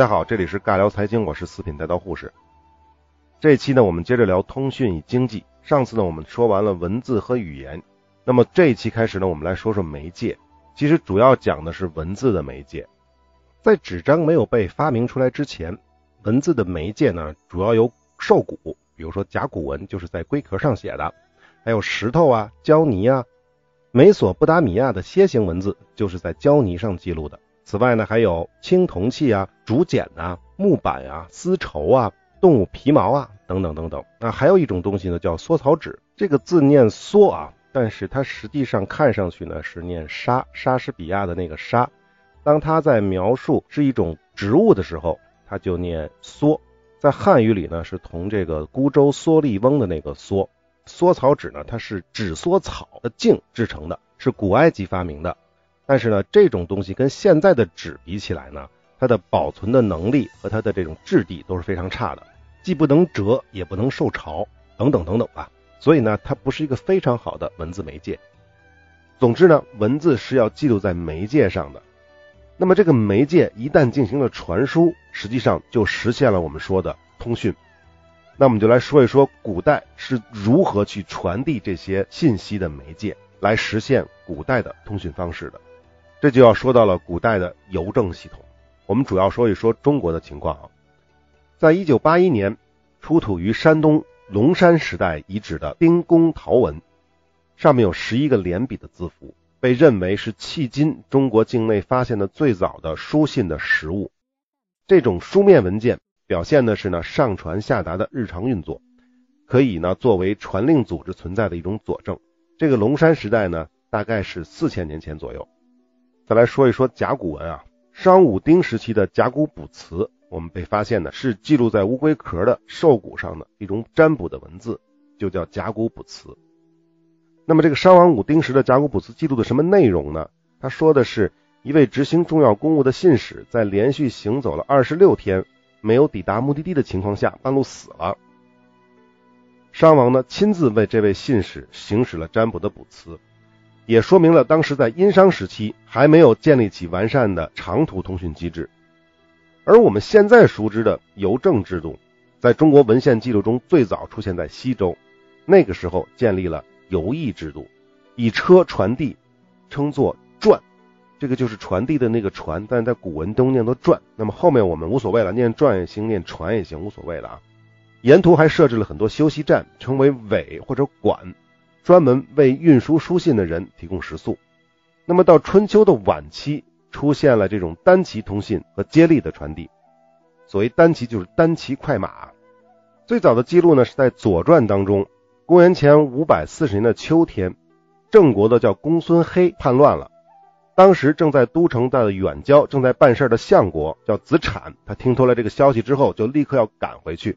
大家好，这里是尬聊财经，我是四品带刀护士。这一期呢，我们接着聊通讯与经济。上次呢，我们说完了文字和语言，那么这一期开始呢，我们来说说媒介。其实主要讲的是文字的媒介。在纸张没有被发明出来之前，文字的媒介呢，主要有兽骨，比如说甲骨文就是在龟壳上写的，还有石头啊、胶泥啊。美索不达米亚的楔形文字就是在胶泥上记录的。此外呢，还有青铜器啊、竹简啊、木板啊、丝绸啊、动物皮毛啊等等等等。那还有一种东西呢，叫缩草纸。这个字念缩啊，但是它实际上看上去呢是念莎，莎士比亚的那个莎。当它在描述是一种植物的时候，它就念缩。在汉语里呢，是同这个孤舟蓑笠翁的那个蓑。缩草纸呢，它是纸缩草的茎制成的，是古埃及发明的。但是呢，这种东西跟现在的纸比起来呢，它的保存的能力和它的这种质地都是非常差的，既不能折，也不能受潮，等等等等吧。所以呢，它不是一个非常好的文字媒介。总之呢，文字是要记录在媒介上的。那么这个媒介一旦进行了传输，实际上就实现了我们说的通讯。那我们就来说一说古代是如何去传递这些信息的媒介，来实现古代的通讯方式的。这就要说到了古代的邮政系统。我们主要说一说中国的情况啊。在一九八一年，出土于山东龙山时代遗址的丁公陶文，上面有十一个连笔的字符，被认为是迄今中国境内发现的最早的书信的实物。这种书面文件表现的是呢上传下达的日常运作，可以呢作为传令组织存在的一种佐证。这个龙山时代呢，大概是四千年前左右。再来说一说甲骨文啊，商武丁时期的甲骨卜辞，我们被发现的是记录在乌龟壳的兽骨上的一种占卜的文字，就叫甲骨卜辞。那么这个商王武丁时的甲骨卜辞记录的什么内容呢？他说的是一位执行重要公务的信使，在连续行走了二十六天没有抵达目的地的情况下，半路死了。商王呢亲自为这位信使行使了占卜的卜辞。也说明了当时在殷商时期还没有建立起完善的长途通讯机制，而我们现在熟知的邮政制度，在中国文献记录中最早出现在西周，那个时候建立了邮驿制度，以车传递，称作传，这个就是传递的那个传，但在古文中念作传。那么后面我们无所谓了，念传也行，念传也行，无所谓了啊。沿途还设置了很多休息站，称为尾或者馆。专门为运输书信的人提供食宿。那么到春秋的晚期，出现了这种单骑通信和接力的传递。所谓单骑，就是单骑快马。最早的记录呢，是在《左传》当中。公元前五百四十年的秋天，郑国的叫公孙黑叛乱了。当时正在都城的远郊，正在办事的相国叫子产，他听说了这个消息之后，就立刻要赶回去。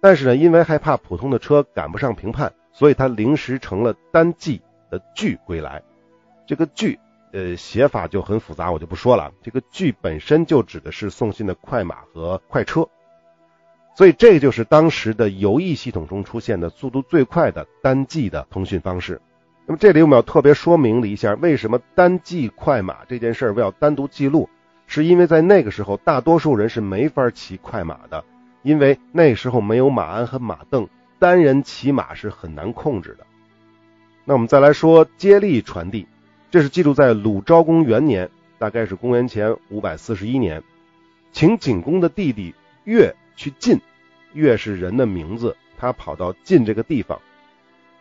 但是呢，因为害怕普通的车赶不上平叛。所以他临时成了单骑的拒归来，这个拒呃写法就很复杂，我就不说了。这个拒本身就指的是送信的快马和快车，所以这就是当时的邮驿系统中出现的速度最快的单骑的通讯方式。那么这里我们要特别说明了一下，为什么单骑快马这件事儿我要单独记录，是因为在那个时候大多数人是没法骑快马的，因为那时候没有马鞍和马镫。单人骑马是很难控制的。那我们再来说接力传递，这是记录在鲁昭公元年，大概是公元前五百四十一年，请景公的弟弟乐去晋，乐是人的名字，他跑到晋这个地方，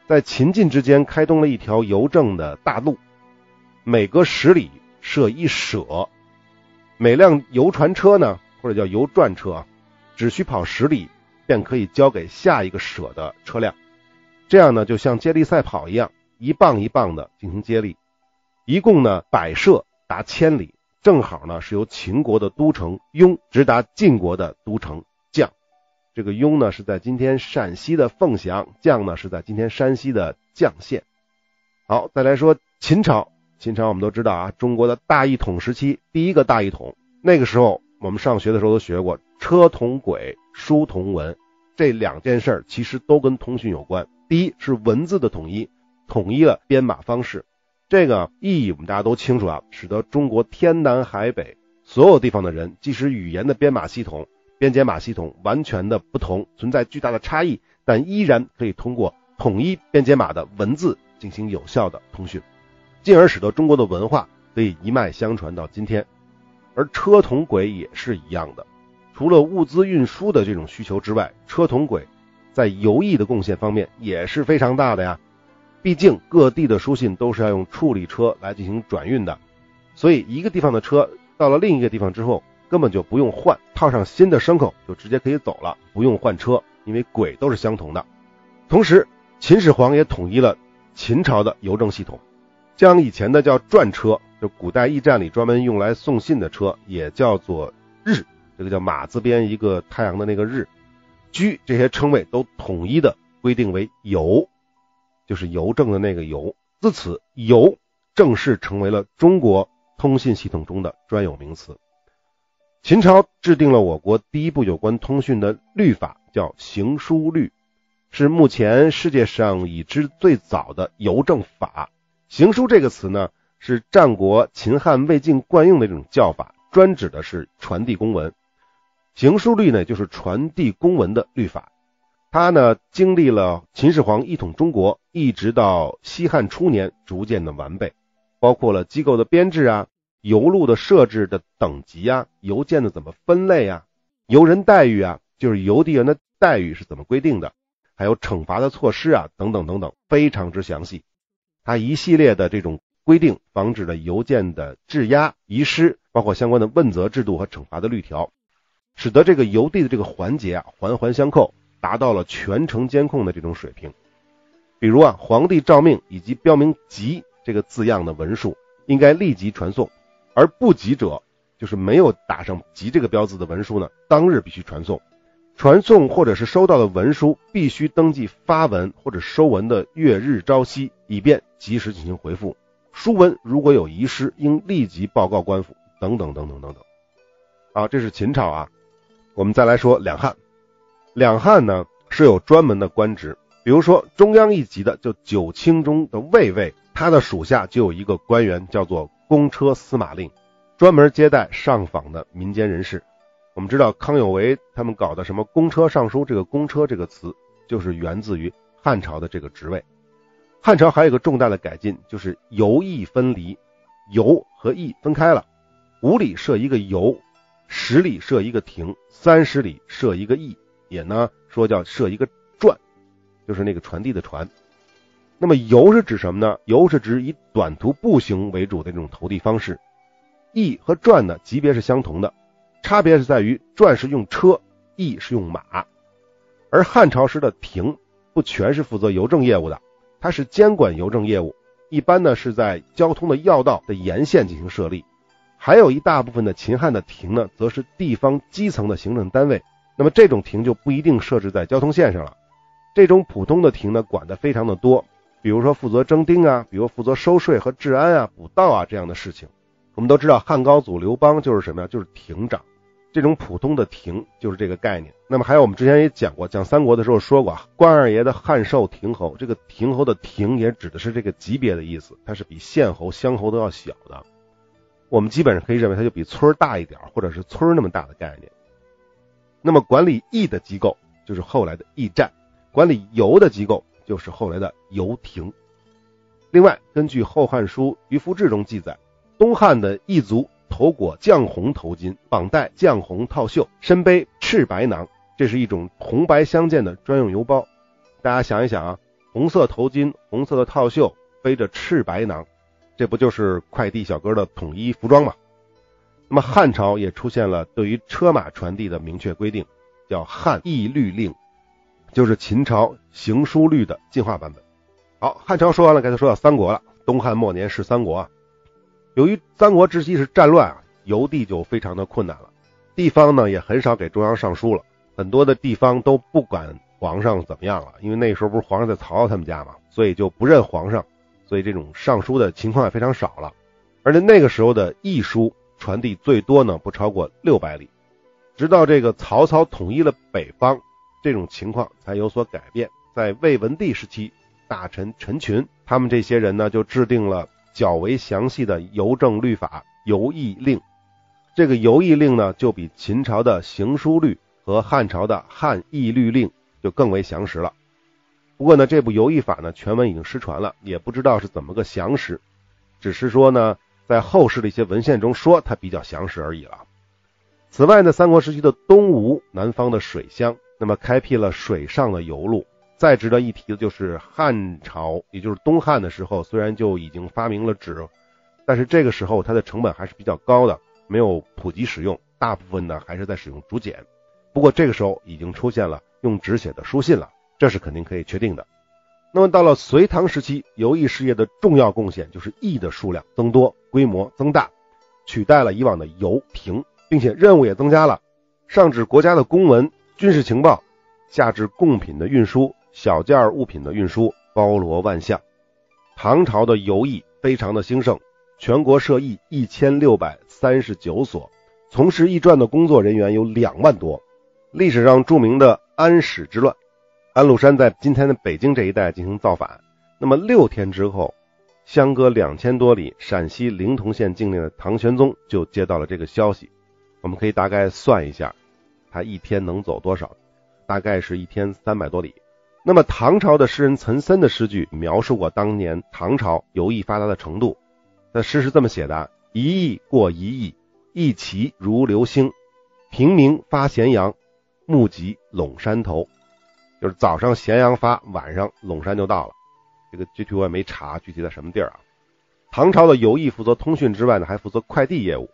在秦晋之间开通了一条邮政的大路，每隔十里设一舍，每辆邮船车呢，或者叫邮转车，只需跑十里。便可以交给下一个舍的车辆，这样呢，就像接力赛跑一样，一棒一棒的进行接力。一共呢，百舍达千里，正好呢是由秦国的都城雍直达晋国的都城绛。这个雍呢是在今天陕西的凤翔，绛呢是在今天山西的绛县。好，再来说秦朝。秦朝我们都知道啊，中国的大一统时期，第一个大一统，那个时候我们上学的时候都学过。车同轨，书同文，这两件事儿其实都跟通讯有关。第一是文字的统一，统一了编码方式，这个意义我们大家都清楚啊，使得中国天南海北所有地方的人，即使语言的编码系统、编解码系统完全的不同，存在巨大的差异，但依然可以通过统一编解码的文字进行有效的通讯，进而使得中国的文化可以一脉相传到今天。而车同轨也是一样的，除了物资运输的这种需求之外，车同轨在邮驿的贡献方面也是非常大的呀。毕竟各地的书信都是要用处理车来进行转运的，所以一个地方的车到了另一个地方之后，根本就不用换，套上新的牲口就直接可以走了，不用换车，因为轨都是相同的。同时，秦始皇也统一了秦朝的邮政系统，将以前的叫转车，就古代驿站里专门用来送信的车，也叫做日，这个叫马字边一个太阳的那个日，居这些称谓都统一的规定为邮。就是邮政的那个邮，自此邮正式成为了中国通信系统中的专有名词。秦朝制定了我国第一部有关通讯的律法，叫《行书律》，是目前世界上已知最早的邮政法。行书这个词呢，是战国秦汉魏晋惯用的一种叫法，专指的是传递公文。行书律呢，就是传递公文的律法。它呢，经历了秦始皇一统中国，一直到西汉初年，逐渐的完备，包括了机构的编制啊，邮路的设置的等级啊，邮件的怎么分类啊，邮人待遇啊，就是邮递员的待遇是怎么规定的，还有惩罚的措施啊，等等等等，非常之详细。它一系列的这种规定，防止了邮件的质押、遗失，包括相关的问责制度和惩罚的律条，使得这个邮递的这个环节啊，环环相扣。达到了全程监控的这种水平，比如啊，皇帝诏命以及标明“急”这个字样的文书应该立即传送，而不急者，就是没有打上“急”这个标字的文书呢，当日必须传送。传送或者是收到的文书必须登记发文或者收文的月日朝夕，以便及时进行回复。书文如果有遗失，应立即报告官府，等等等等等等。啊，这是秦朝啊，我们再来说两汉。两汉呢是有专门的官职，比如说中央一级的，就九卿中的卫尉，他的属下就有一个官员叫做公车司马令，专门接待上访的民间人士。我们知道康有为他们搞的什么公车上书，这个公车这个词就是源自于汉朝的这个职位。汉朝还有一个重大的改进，就是邮驿分离，邮和驿分开了，五里设一个邮，十里设一个亭，三十里设一个驿。也呢说叫设一个传，就是那个传递的传。那么邮是指什么呢？邮是指以短途步行为主的这种投递方式。驿和传呢级别是相同的，差别是在于传是用车，驿是用马。而汉朝时的亭不全是负责邮政业务的，它是监管邮政业务，一般呢是在交通的要道的沿线进行设立。还有一大部分的秦汉的亭呢，则是地方基层的行政单位。那么这种亭就不一定设置在交通线上了，这种普通的亭呢，管的非常的多，比如说负责征丁啊，比如负责收税和治安啊、补道啊这样的事情。我们都知道汉高祖刘邦就是什么呀？就是亭长，这种普通的亭就是这个概念。那么还有我们之前也讲过，讲三国的时候说过，关二爷的汉寿亭侯，这个亭侯的亭也指的是这个级别的意思，它是比县侯、乡侯都要小的。我们基本上可以认为它就比村大一点，或者是村那么大的概念。那么管理驿的机构就是后来的驿站，管理邮的机构就是后来的邮亭。另外，根据《后汉书·渔夫志》中记载，东汉的异族头裹绛红头巾，绑带绛红套袖，身背赤白囊，这是一种红白相间的专用邮包。大家想一想啊，红色头巾、红色的套袖，背着赤白囊，这不就是快递小哥的统一服装吗？那么汉朝也出现了对于车马传递的明确规定，叫《汉驿律令》，就是秦朝行书律的进化版本。好，汉朝说完了，该才说到三国了。东汉末年是三国啊，由于三国之期是战乱啊，邮递就非常的困难了，地方呢也很少给中央上书了，很多的地方都不管皇上怎么样了，因为那时候不是皇上在曹操他们家嘛，所以就不认皇上，所以这种上书的情况也非常少了。而且那个时候的驿书。传递最多呢不超过六百里，直到这个曹操统一了北方，这种情况才有所改变。在魏文帝时期，大臣陈群他们这些人呢就制定了较为详细的邮政律法《邮驿令》，这个游艺令呢，就比秦朝的行书律和汉朝的汉义律令就更为详实了。不过呢，这部游艺法呢，全文已经失传了，也不知道是怎么个详实，只是说呢，在后世的一些文献中说它比较详实而已了。此外呢，三国时期的东吴南方的水乡，那么开辟了水上的邮路。再值得一提的就是汉朝，也就是东汉的时候，虽然就已经发明了纸，但是这个时候它的成本还是比较高的。没有普及使用，大部分呢还是在使用竹简。不过这个时候已经出现了用纸写的书信了，这是肯定可以确定的。那么到了隋唐时期，游艺事业的重要贡献就是役的数量增多，规模增大，取代了以往的游亭，并且任务也增加了，上至国家的公文、军事情报，下至贡品的运输、小件物品的运输，包罗万象。唐朝的游艺非常的兴盛。全国设驿一千六百三十九所，从事驿传的工作人员有两万多。历史上著名的安史之乱，安禄山在今天的北京这一带进行造反。那么六天之后，相隔两千多里陕西临潼县境内的唐玄宗就接到了这个消息。我们可以大概算一下，他一天能走多少？大概是一天三百多里。那么唐朝的诗人岑参的诗句描述过当年唐朝游艺发达的程度。那诗是这么写的：一亿过一亿，一骑如流星，平明发咸阳，目及陇山头。就是早上咸阳发，晚上陇山就到了。这个具体我也没查，具体在什么地儿啊？唐朝的游艺负责通讯之外呢，还负责快递业务。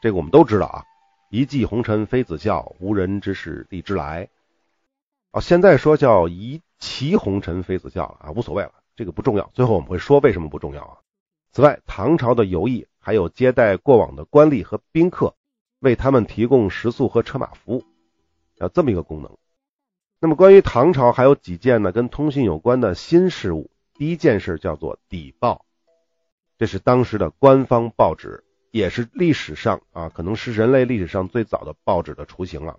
这个我们都知道啊。一骑红尘妃子笑，无人知是荔枝来。哦，现在说叫一骑红尘妃子笑了啊，无所谓了，这个不重要。最后我们会说为什么不重要啊？此外，唐朝的游艺还有接待过往的官吏和宾客，为他们提供食宿和车马服务，有这么一个功能。那么，关于唐朝还有几件呢跟通信有关的新事物。第一件事叫做邸报，这是当时的官方报纸，也是历史上啊，可能是人类历史上最早的报纸的雏形了。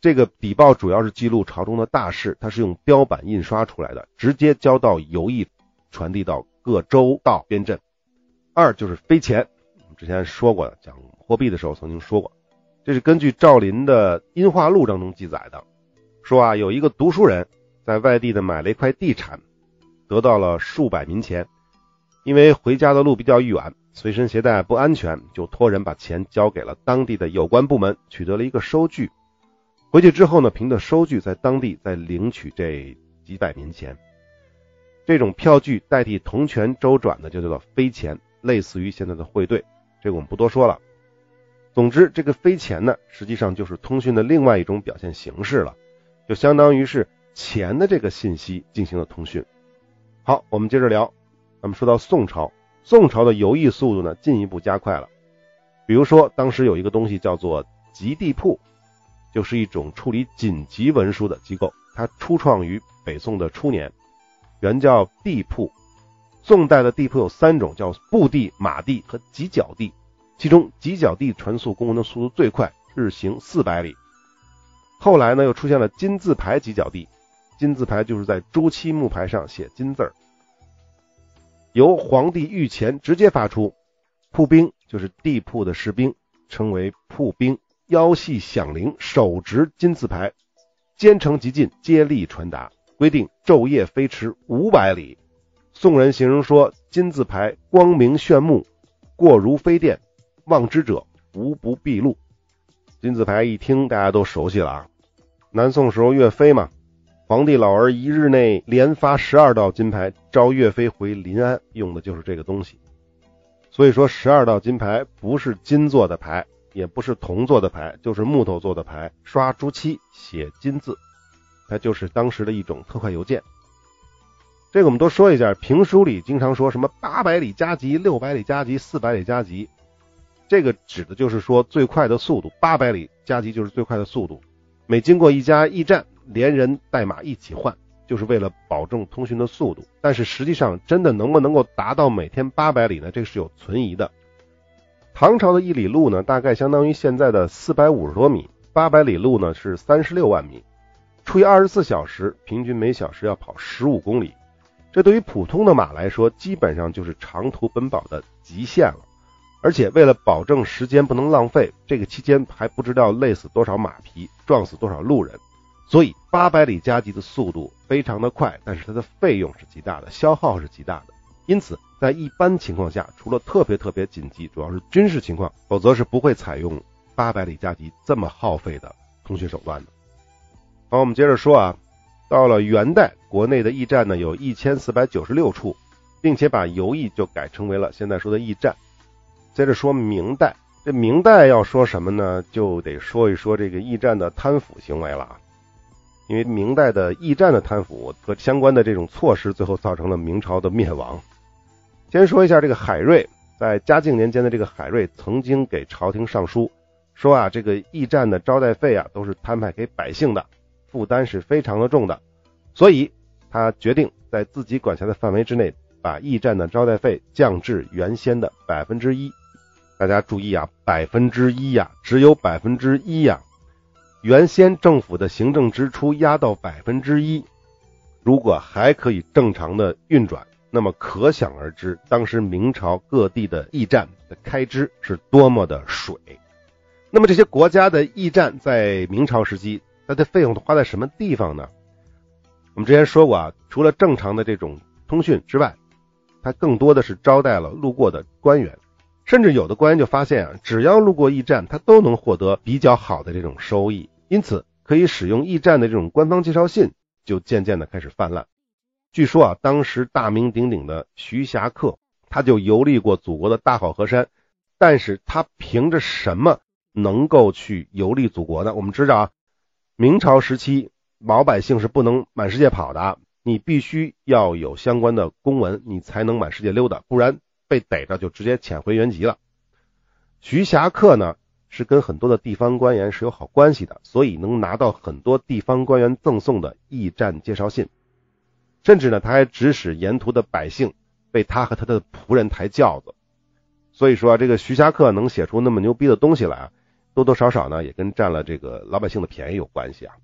这个邸报主要是记录朝中的大事，它是用标版印刷出来的，直接交到游艺，传递到。各州道边镇，二就是飞钱。我们之前说过的，讲货币的时候曾经说过，这是根据赵林的《音画录》当中记载的，说啊，有一个读书人在外地的买了一块地产，得到了数百民钱，因为回家的路比较远，随身携带不安全，就托人把钱交给了当地的有关部门，取得了一个收据。回去之后呢，凭着收据在当地再领取这几百民钱。这种票据代替铜钱周转的就叫做飞钱，类似于现在的汇兑。这个我们不多说了。总之，这个飞钱呢，实际上就是通讯的另外一种表现形式了，就相当于是钱的这个信息进行了通讯。好，我们接着聊。咱们说到宋朝，宋朝的游艺速度呢进一步加快了。比如说，当时有一个东西叫做急地铺，就是一种处理紧急文书的机构，它初创于北宋的初年。原叫地铺，宋代的地铺有三种，叫步地、马地和急脚地。其中急脚地传送公文的速度最快，日行四百里。后来呢，又出现了金字牌急脚地，金字牌就是在朱漆木牌上写金字儿，由皇帝御前直接发出。铺兵就是地铺的士兵，称为铺兵，腰系响铃，手执金字牌，兼程急进，接力传达。规定昼夜飞驰五百里。宋人形容说：“金字牌光明炫目，过如飞电，望之者无不闭路。”金字牌一听，大家都熟悉了啊。南宋时候岳飞嘛，皇帝老儿一日内连发十二道金牌，召岳飞回临安，用的就是这个东西。所以说，十二道金牌不是金做的牌，也不是铜做的牌，就是木头做的牌，刷朱漆写金字。它就是当时的一种特快邮件。这个我们都说一下，评书里经常说什么八百里加急、六百里加急、四百里加急，这个指的就是说最快的速度。八百里加急就是最快的速度，每经过一家驿站，连人带马一起换，就是为了保证通讯的速度。但是实际上，真的能不能够达到每天八百里呢？这个是有存疑的。唐朝的一里路呢，大概相当于现在的四百五十多米，八百里路呢是三十六万米。除以二十四小时，平均每小时要跑十五公里，这对于普通的马来说，基本上就是长途奔跑的极限了。而且为了保证时间不能浪费，这个期间还不知道累死多少马匹，撞死多少路人，所以八百里加急的速度非常的快，但是它的费用是极大的，消耗是极大的。因此，在一般情况下，除了特别特别紧急，主要是军事情况，否则是不会采用八百里加急这么耗费的通讯手段的。好，我们接着说啊，到了元代，国内的驿站呢有一千四百九十六处，并且把邮驿就改成为了现在说的驿站。接着说明代，这明代要说什么呢？就得说一说这个驿站的贪腐行为了啊。因为明代的驿站的贪腐和相关的这种措施，最后造成了明朝的灭亡。先说一下这个海瑞，在嘉靖年间的这个海瑞曾经给朝廷上书，说啊，这个驿站的招待费啊都是摊派给百姓的，负担是非常的重的，所以他决定在自己管辖的范围之内，把驿站的招待费降至原先的百分之一。大家注意啊，百分之一呀，只有百分之一呀。原先政府的行政支出压到百分之一，如果还可以正常的运转，那么可想而知，当时明朝各地的驿站的开支是多么的水。那么这些国家的驿站在明朝时期，它的费用都花在什么地方呢？我们之前说过啊，除了正常的这种通讯之外，它更多的是招待了路过的官员。甚至有的官员就发现啊，只要路过驿站，他都能获得比较好的这种收益，因此可以使用驿站的这种官方介绍信就渐渐的开始泛滥。据说啊，当时大名鼎鼎的徐霞客，他就游历过祖国的大好河山，但是他凭着什么能够去游历祖国呢？我们知道啊，明朝时期老百姓是不能满世界跑的，你必须要有相关的公文，你才能满世界溜达，不然。被逮着就直接遣回原籍了。徐霞客呢是跟很多的地方官员是有好关系的，所以能拿到很多地方官员赠送的驿站介绍信，甚至呢他还指使沿途的百姓为他和他的仆人抬轿子。所以说这个徐霞客能写出那么牛逼的东西来，多多少少呢也跟占了这个老百姓的便宜有关系啊。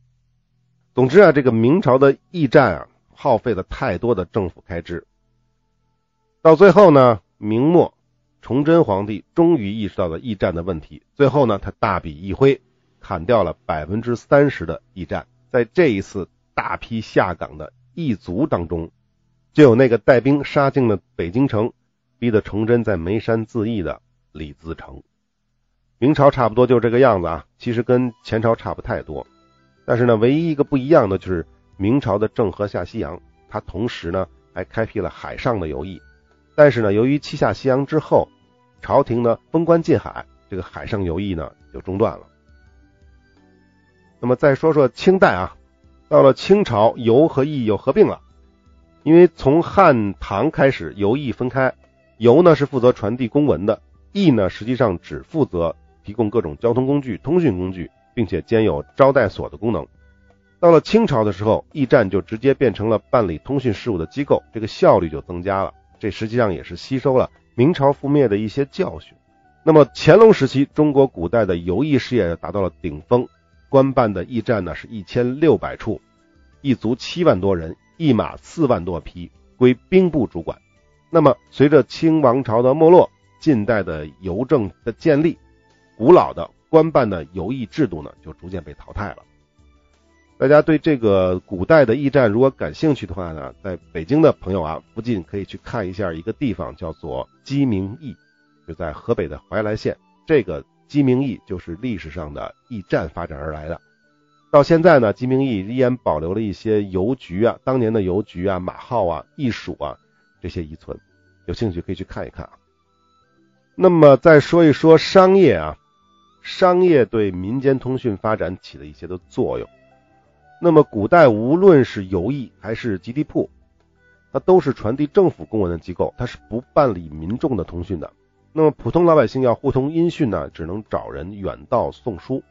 总之啊，这个明朝的驿站啊耗费了太多的政府开支，到最后呢。明末，崇祯皇帝终于意识到了驿站的问题。最后呢，他大笔一挥，砍掉了百分之三十的驿站。在这一次大批下岗的驿卒当中，就有那个带兵杀进了北京城，逼得崇祯在眉山自缢的李自成。明朝差不多就这个样子啊，其实跟前朝差不太多。但是呢，唯一一个不一样的就是明朝的郑和下西洋，他同时呢还开辟了海上的游弋。但是呢，由于七下西洋之后，朝廷呢封关禁海，这个海上游弋呢就中断了。那么再说说清代啊，到了清朝，游和驿又合并了，因为从汉唐开始，游弋分开，游呢是负责传递公文的，驿呢实际上只负责提供各种交通工具、通讯工具，并且兼有招待所的功能。到了清朝的时候，驿站就直接变成了办理通讯事务的机构，这个效率就增加了。这实际上也是吸收了明朝覆灭的一些教训。那么乾隆时期，中国古代的游艺事业达到了顶峰，官办的驿站呢是一千六百处，一卒七万多人，一马四万多匹，归兵部主管。那么随着清王朝的没落，近代的邮政的建立，古老的官办的邮驿制度呢就逐渐被淘汰了。大家对这个古代的驿站如果感兴趣的话呢，在北京的朋友啊，附近可以去看一下一个地方，叫做鸡鸣驿，就在河北的怀来县。这个鸡鸣驿就是历史上的驿站发展而来的。到现在呢，鸡鸣驿依然保留了一些邮局啊，当年的邮局啊、马号啊、驿署啊这些遗存，有兴趣可以去看一看啊。那么再说一说商业啊，商业对民间通讯发展起了一些的作用。那么，古代无论是邮驿还是集地铺，它都是传递政府公文的机构，它是不办理民众的通讯的。那么，普通老百姓要互通音讯呢，只能找人远道送书。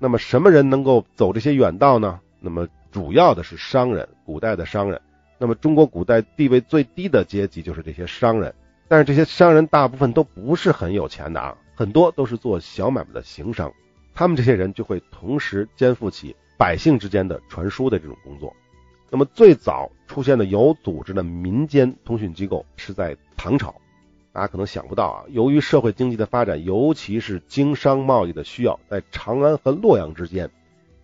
那么，什么人能够走这些远道呢？那么，主要的是商人，古代的商人。那么，中国古代地位最低的阶级就是这些商人。但是，这些商人大部分都不是很有钱的啊，很多都是做小买卖的行商。他们这些人就会同时肩负起。百姓之间的传输的这种工作，那么最早出现的有组织的民间通讯机构是在唐朝，大家可能想不到啊，由于社会经济的发展，尤其是经商贸易的需要，在长安和洛阳之间，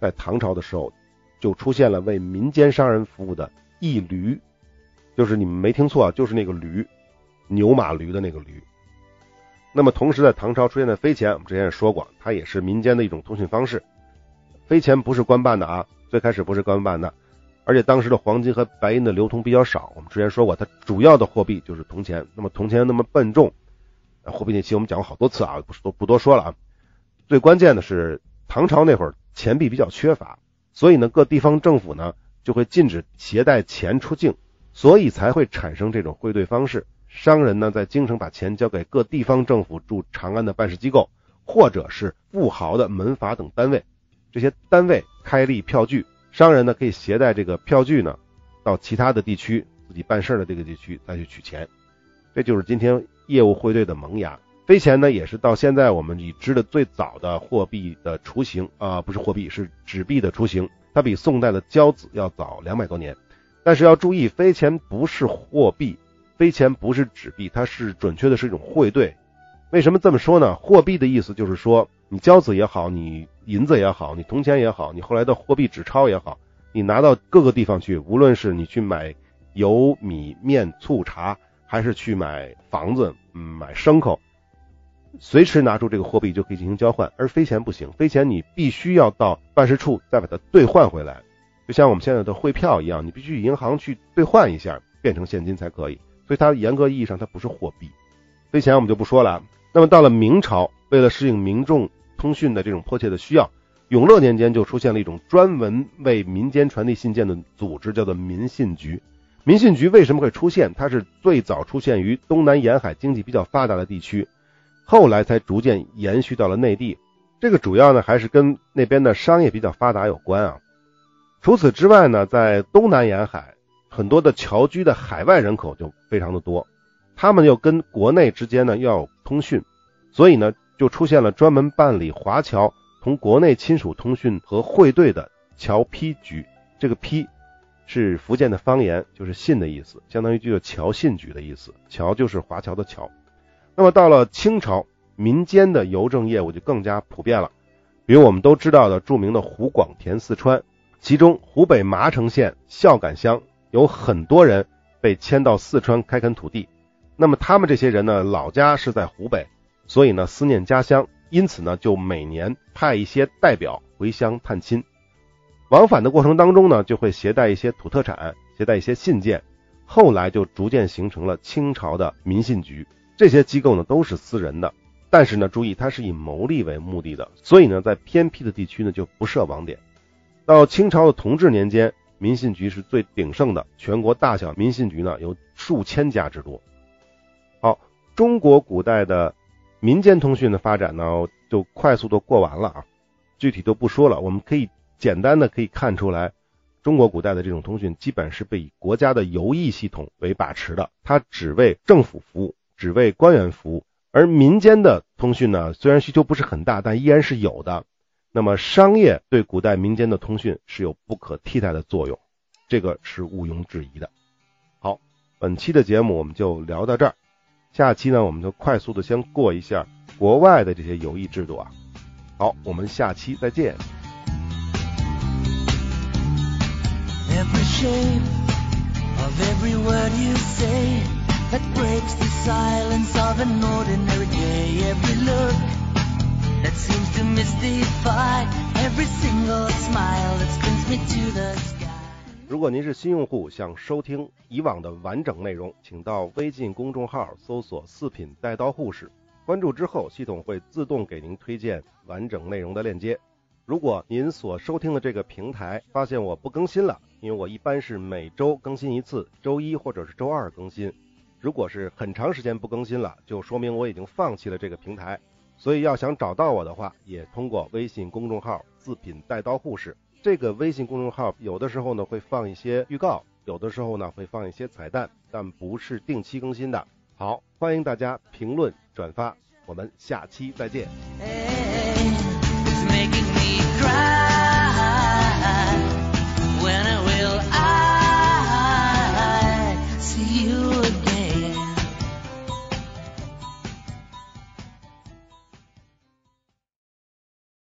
在唐朝的时候就出现了为民间商人服务的驿驴，就是你们没听错，就是那个驴，牛马驴的那个驴。那么同时在唐朝出现的飞钱，我们之前也说过，它也是民间的一种通讯方式。飞钱不是官办的啊，最开始不是官办的。而且当时的黄金和白银的流通比较少，我们之前说过，它主要的货币就是铜钱。那么铜钱那么笨重，货币那期我们讲过好多次啊，不不多说了啊。最关键的是唐朝那会儿钱币比较缺乏，所以呢各地方政府呢就会禁止携带钱出境，所以才会产生这种汇兑方式。商人呢在京城把钱交给各地方政府驻长安的办事机构，或者是富豪的门阀等单位，这些单位开立票据。商人呢可以携带这个票据呢，到其他的地区自己办事的这个地区再去取钱，这就是今天业务汇兑的萌芽。飞钱呢也是到现在我们已知的最早的货币的雏形啊，不是货币是纸币的雏形，它比宋代的交子要早两百多年。但是要注意，飞钱不是货币，飞钱不是纸币，它是准确的是一种汇兑。为什么这么说呢？货币的意思就是说，你交子也好，你银子也好，你铜钱也好，你后来的货币纸钞也好，你拿到各个地方去，无论是你去买油、米、面、醋、茶，还是去买房子、嗯，买牲口，随时拿出这个货币就可以进行交换。而飞钱不行，飞钱你必须要到办事处再把它兑换回来，就像我们现在的汇票一样，你必须银行去兑换一下，变成现金才可以。所以它严格意义上它不是货币。飞钱我们就不说了。那么到了明朝，为了适应民众通讯的这种迫切的需要，永乐年间就出现了一种专门为民间传递信件的组织，叫做民信局。民信局为什么会出现？它是最早出现于东南沿海经济比较发达的地区，后来才逐渐延续到了内地。这个主要呢还是跟那边的商业比较发达有关啊。除此之外呢，在东南沿海很多的侨居的海外人口就非常的多。他们又跟国内之间呢要有通讯，所以呢就出现了专门办理华侨同国内亲属通讯和汇兑的侨批局。这个批是福建的方言，就是信的意思，相当于就叫侨信局的意思。侨就是华侨的侨。那么到了清朝，民间的邮政业务就更加普遍了，比如我们都知道的著名的湖广填四川，其中湖北麻城县孝感乡有很多人被迁到四川开垦土地。那么他们这些人呢，老家是在湖北，所以呢思念家乡，因此呢就每年派一些代表回乡探亲。往返的过程当中呢，就会携带一些土特产，携带一些信件。后来就逐渐形成了清朝的民信局。这些机构呢都是私人的，但是呢注意它是以牟利为目的的，所以呢在偏僻的地区呢就不设网点。到清朝的同治年间，民信局是最鼎盛的，全国大小民信局呢有数千家之多。好，中国古代的民间通讯的发展呢，就快速的过完了啊，具体都不说了。我们可以简单的可以看出来，中国古代的这种通讯基本是被以国家的邮驿系统为把持的，它只为政府服务，只为官员服务。而民间的通讯呢，虽然需求不是很大，但依然是有的。那么商业对古代民间的通讯是有不可替代的作用，这个是毋庸置疑的。好，本期的节目我们就聊到这儿。下期呢，我们就快速的先过一下国外的这些游艺制度啊。好，我们下期再见。如果您是新用户，想收听以往的完整内容，请到微信公众号搜索“四品带刀护士”，关注之后，系统会自动给您推荐完整内容的链接。如果您所收听的这个平台发现我不更新了，因为我一般是每周更新一次，周一或者是周二更新。如果是很长时间不更新了，就说明我已经放弃了这个平台。所以要想找到我的话，也通过微信公众号“四品带刀护士”。这个微信公众号有的时候呢会放一些预告，有的时候呢会放一些彩蛋，但不是定期更新的。好，欢迎大家评论转发，我们下期再见。